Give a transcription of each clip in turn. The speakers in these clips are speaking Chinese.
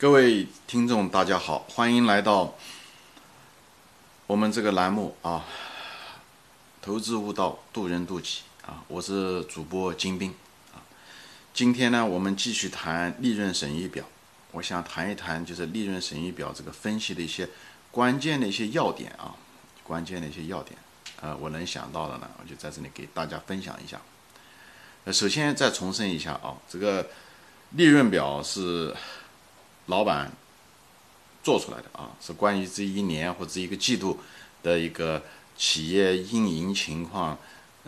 各位听众，大家好，欢迎来到我们这个栏目啊，投资悟道，渡人渡己啊，我是主播金兵啊。今天呢，我们继续谈利润损益表，我想谈一谈就是利润损益表这个分析的一些关键的一些要点啊，关键的一些要点，呃，我能想到的呢，我就在这里给大家分享一下。呃，首先再重申一下啊，这个利润表是。老板做出来的啊，是关于这一年或者一个季度的一个企业运营情况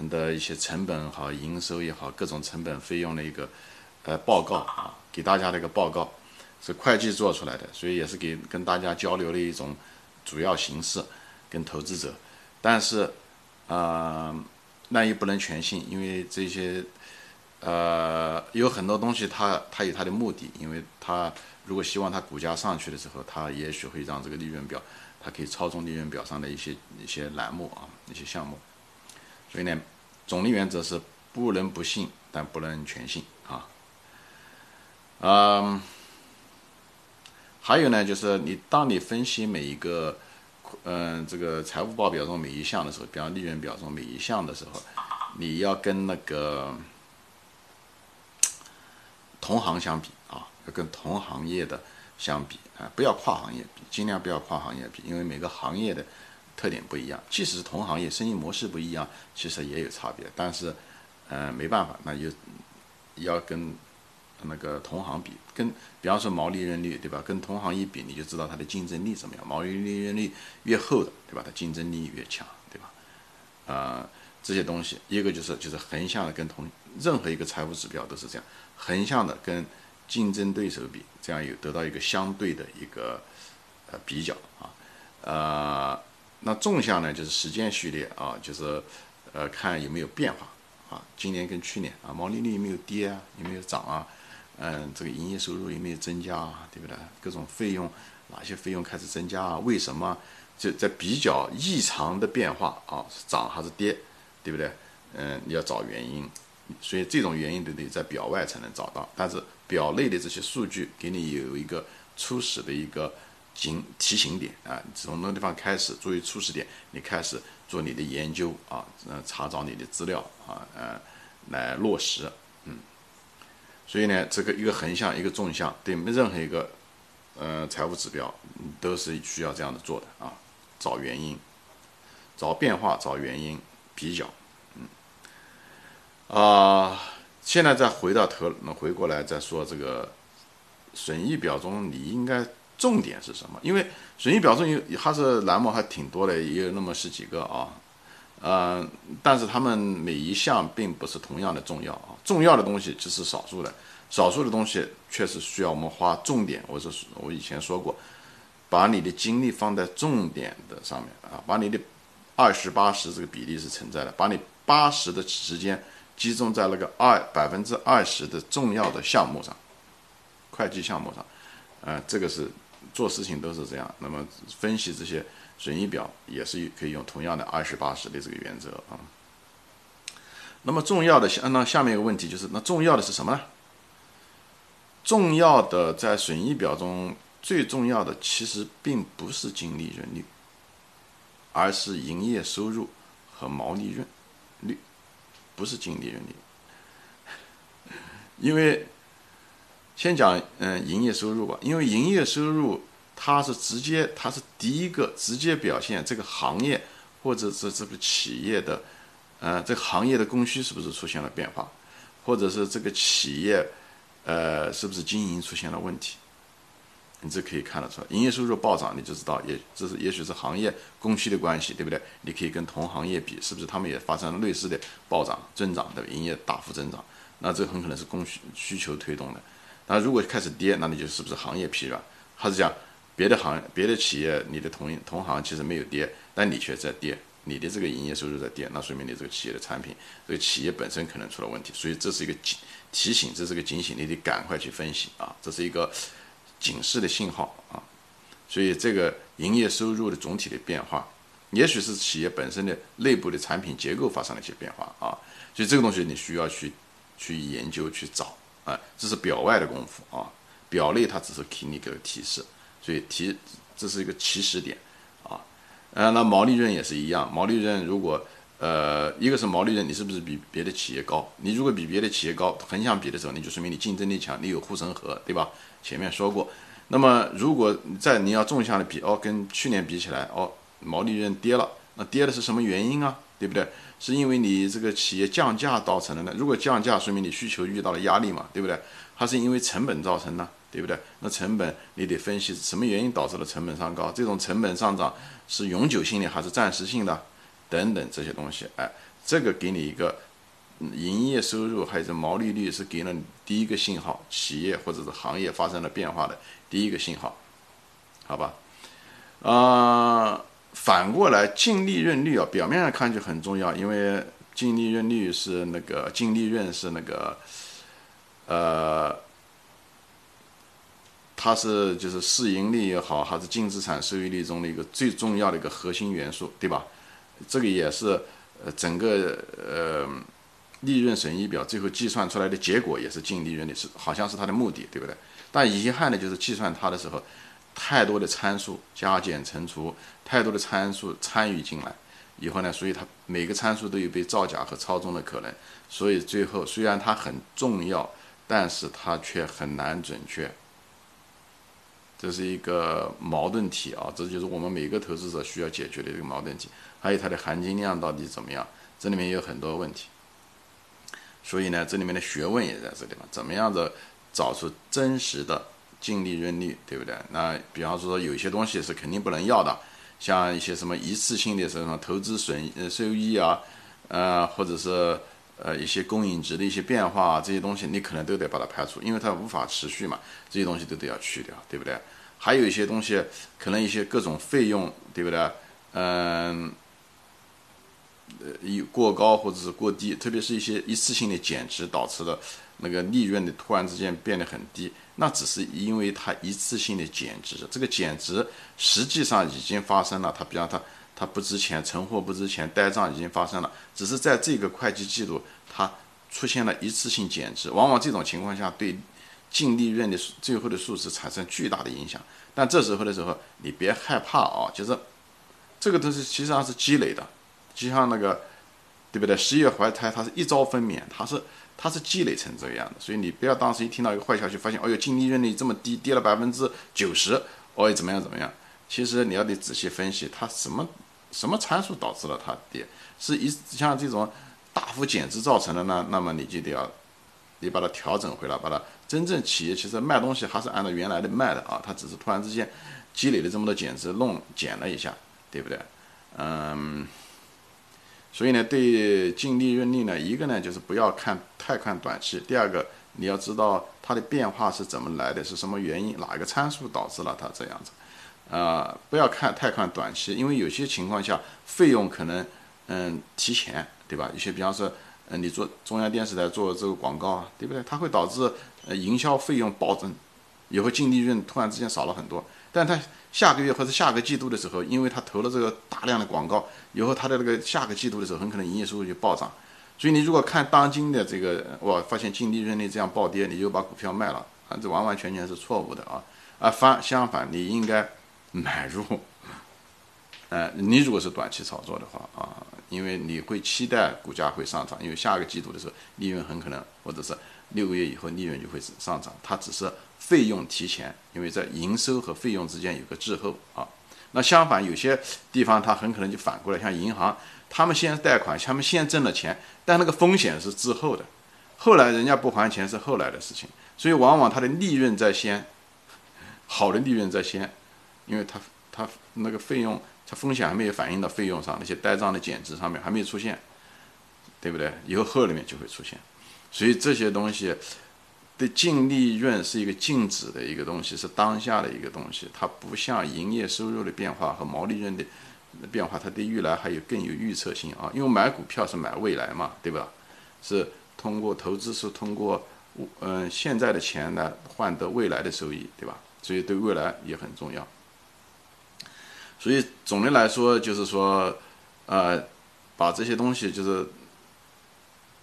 的一些成本好、营收也好，各种成本费用的一个呃报告啊，给大家的一个报告，是会计做出来的，所以也是给跟大家交流的一种主要形式，跟投资者。但是啊，那也不能全信，因为这些呃有很多东西，它它有它的目的，因为它。如果希望它股价上去的时候，它也许会让这个利润表，它可以操纵利润表上的一些一些栏目啊，一些项目。所以呢，总的原则是不能不信，但不能全信啊。嗯，还有呢，就是你当你分析每一个，嗯，这个财务报表中每一项的时候，比方利润表中每一项的时候，你要跟那个同行相比啊。跟同行业的相比啊，不要跨行业比，尽量不要跨行业比，因为每个行业的特点不一样。即使是同行业，生意模式不一样，其实也有差别。但是，呃，没办法，那就要跟那个同行比，跟比方说毛利润率，对吧？跟同行一比，你就知道它的竞争力怎么样。毛利润率越厚的，对吧？它竞争力越强，对吧？啊，这些东西，一个就是就是横向的跟同任何一个财务指标都是这样，横向的跟。竞争对手比，这样有得到一个相对的一个呃比较啊，呃，那纵向呢就是时间序列啊，就是呃看有没有变化啊，今年跟去年啊，毛利率有没有跌啊，有没有涨啊，嗯，这个营业收入有没有增加啊，对不对？各种费用哪些费用开始增加啊？为什么？就在比较异常的变化啊，涨还是跌，对不对？嗯，你要找原因。所以这种原因都得在表外才能找到，但是表内的这些数据给你有一个初始的一个警提醒点啊，从那地方开始作为初始点，你开始做你的研究啊，呃，查找你的资料啊，呃，来落实，嗯，所以呢，这个一个横向一个纵向，对任何一个呃财务指标都是需要这样的做的啊，找原因，找变化，找原因，比较。嗯啊，现在再回到头，回过来再说这个损益表中，你应该重点是什么？因为损益表中有它是栏目还挺多的，也有那么十几个啊，呃，但是他们每一项并不是同样的重要啊，重要的东西只是少数的，少数的东西确实需要我们花重点。我是我以前说过，把你的精力放在重点的上面啊，把你的二十八十这个比例是存在的，把你八十的时间。集中在那个二百分之二十的重要的项目上，会计项目上，呃，这个是做事情都是这样。那么分析这些损益表也是可以用同样的二十八十的这个原则啊。那么重要的下那下面一个问题就是，那重要的是什么呢？重要的在损益表中最重要的其实并不是净利润率，而是营业收入和毛利润率。不是净利润率，因为先讲嗯营业收入吧，因为营业收入它是直接，它是第一个直接表现这个行业或者是这个企业的，呃这个行业的供需是不是出现了变化，或者是这个企业呃是不是经营出现了问题。你这可以看得出来，营业收入暴涨，你就知道也这是也许是行业供需的关系，对不对？你可以跟同行业比，是不是他们也发生了类似的暴涨增长的营业大幅增长？那这很可能是供需需求推动的。那如果开始跌，那你就是不是行业疲软？还是讲别的行别的企业你的同同行其实没有跌，但你却在跌，你的这个营业收入在跌，那说明你这个企业的产品，这个企业本身可能出了问题。所以这是一个警提醒，这是个警醒，你得赶快去分析啊！这是一个。警示的信号啊，所以这个营业收入的总体的变化，也许是企业本身的内部的产品结构发生了一些变化啊，所以这个东西你需要去去研究去找啊，这是表外的功夫啊，表内它只是给你个提示，所以提这是一个起始点啊。呃，那毛利润也是一样，毛利润如果呃一个是毛利润，你是不是比别的企业高？你如果比别的企业高，横向比的时候，你就说明你竞争力强，你有护城河，对吧？前面说过。那么如果在你要纵向的比，哦，跟去年比起来，哦，毛利润跌了，那跌的是什么原因啊？对不对？是因为你这个企业降价造成的呢？如果降价，说明你需求遇到了压力嘛，对不对？它是因为成本造成的，对不对？那成本你得分析什么原因导致了成本上高？这种成本上涨是永久性的还是暂时性的？等等这些东西，哎，这个给你一个营业收入还是毛利率是给了你第一个信号，企业或者是行业发生了变化的第一个信号，好吧？啊。反过来，净利润率啊，表面上看就很重要，因为净利润率是那个净利润是那个，呃，它是就是市盈率也好，还是净资产收益率中的一个最重要的一个核心元素，对吧？这个也是呃整个呃利润损益表最后计算出来的结果，也是净利润率是好像是它的目的，对不对？但遗憾的就是计算它的时候。太多的参数加减乘除，太多的参数参与进来以后呢，所以它每个参数都有被造假和操纵的可能，所以最后虽然它很重要，但是它却很难准确，这是一个矛盾体啊，这就是我们每个投资者需要解决的一个矛盾体。还有它的含金量到底怎么样，这里面有很多问题，所以呢，这里面的学问也在这里嘛，怎么样子找出真实的。净利润率对不对？那比方说有些东西是肯定不能要的，像一些什么一次性的什么投资损呃收益啊，呃或者是呃一些公允值的一些变化啊这些东西，你可能都得把它排除，因为它无法持续嘛，这些东西都得要去掉，对不对？还有一些东西可能一些各种费用，对不对？嗯，呃一过高或者是过低，特别是一些一次性的减值导致的。那个利润的突然之间变得很低，那只是因为它一次性的减值，这个减值实际上已经发生了。它比方它它不值钱，存货不值钱，呆账已经发生了，只是在这个会计季度它出现了一次性减值。往往这种情况下对净利润的最后的数值产生巨大的影响。但这时候的时候你别害怕啊，就是这个东西其实际上是积累的，就像那个对不对？十月怀胎它是一朝分娩，它是。它是积累成这个样的，所以你不要当时一听到一个坏消息，发现，哦哟，净利润率这么低，跌了百分之九十，哦，怎么样怎么样？其实你要得仔细分析，它什么什么参数导致了它跌，是一像这种大幅减值造成的呢？那么你就得要，你把它调整回来，把它真正企业其实卖东西还是按照原来的卖的啊，它只是突然之间积累了这么多减值，弄减了一下，对不对？嗯。所以呢，对净利润率呢，一个呢就是不要看太看短期，第二个你要知道它的变化是怎么来的，是什么原因，哪个参数导致了它这样子，啊，不要看太看短期，因为有些情况下费用可能嗯提前，对吧？一些比方说，嗯，你做中央电视台做这个广告啊，对不对？它会导致呃营销费用暴增，以后净利润突然之间少了很多。但他下个月或者下个季度的时候，因为他投了这个大量的广告，以后他的那个下个季度的时候，很可能营业收入就暴涨。所以你如果看当今的这个，我发现净利润率这样暴跌，你就把股票卖了啊，这完完全全是错误的啊！啊，反相反，你应该买入。呃，你如果是短期操作的话啊，因为你会期待股价会上涨，因为下个季度的时候利润很可能，或者是六个月以后利润就会上涨，它只是。费用提前，因为在营收和费用之间有个滞后啊。那相反，有些地方它很可能就反过来，像银行，他们先贷款，他们先挣了钱，但那个风险是滞后的，后来人家不还钱是后来的事情，所以往往它的利润在先，好的利润在先，因为它它那个费用，它风险还没有反映到费用上，那些呆账的减值上面还没有出现，对不对？以后后里面就会出现，所以这些东西。对净利润是一个静止的一个东西，是当下的一个东西，它不像营业收入的变化和毛利润的变化，它对未来还有更有预测性啊。因为买股票是买未来嘛，对吧？是通过投资是通过嗯现在的钱来换得未来的收益，对吧？所以对未来也很重要。所以总的来说就是说，呃，把这些东西就是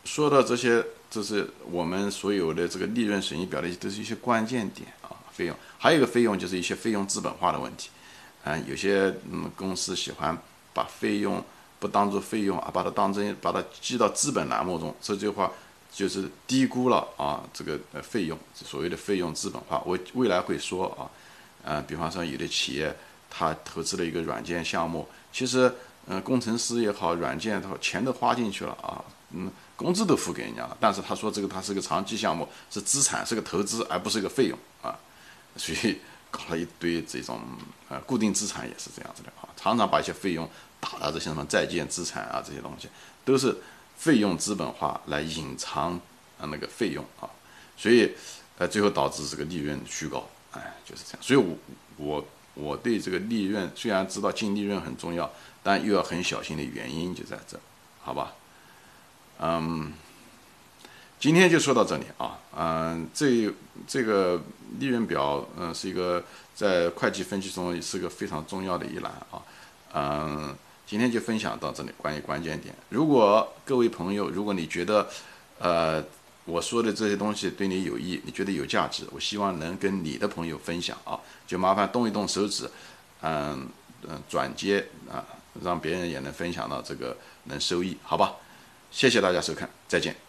说到这些。这是我们所有的这个利润损益表的都是一些关键点啊。费用，还有一个费用就是一些费用资本化的问题。嗯，有些嗯公司喜欢把费用不当做费用啊，把它当成把它记到资本栏目中，这句话就是低估了啊这个呃费用，所谓的费用资本化。我未来会说啊，嗯，比方说有的企业他投资了一个软件项目，其实嗯工程师也好，软件好，钱都花进去了啊，嗯，工资都付给人家了，但是他说这个他是个长期项目，是资产，是个投资，而不是一个费用啊，所以。搞了一堆这种呃固定资产也是这样子的啊，常常把一些费用打到这些什么在建资产啊这些东西，都是费用资本化来隐藏啊那个费用啊，所以呃最后导致这个利润虚高，哎就是这样。所以我我我对这个利润虽然知道净利润很重要，但又要很小心的原因就在这，好吧？嗯。今天就说到这里啊，嗯，这这个利润表，嗯，是一个在会计分析中是个非常重要的一栏啊，嗯，今天就分享到这里，关于关键点。如果各位朋友，如果你觉得，呃，我说的这些东西对你有益，你觉得有价值，我希望能跟你的朋友分享啊，就麻烦动一动手指，嗯嗯，转接啊，让别人也能分享到这个能收益，好吧？谢谢大家收看，再见。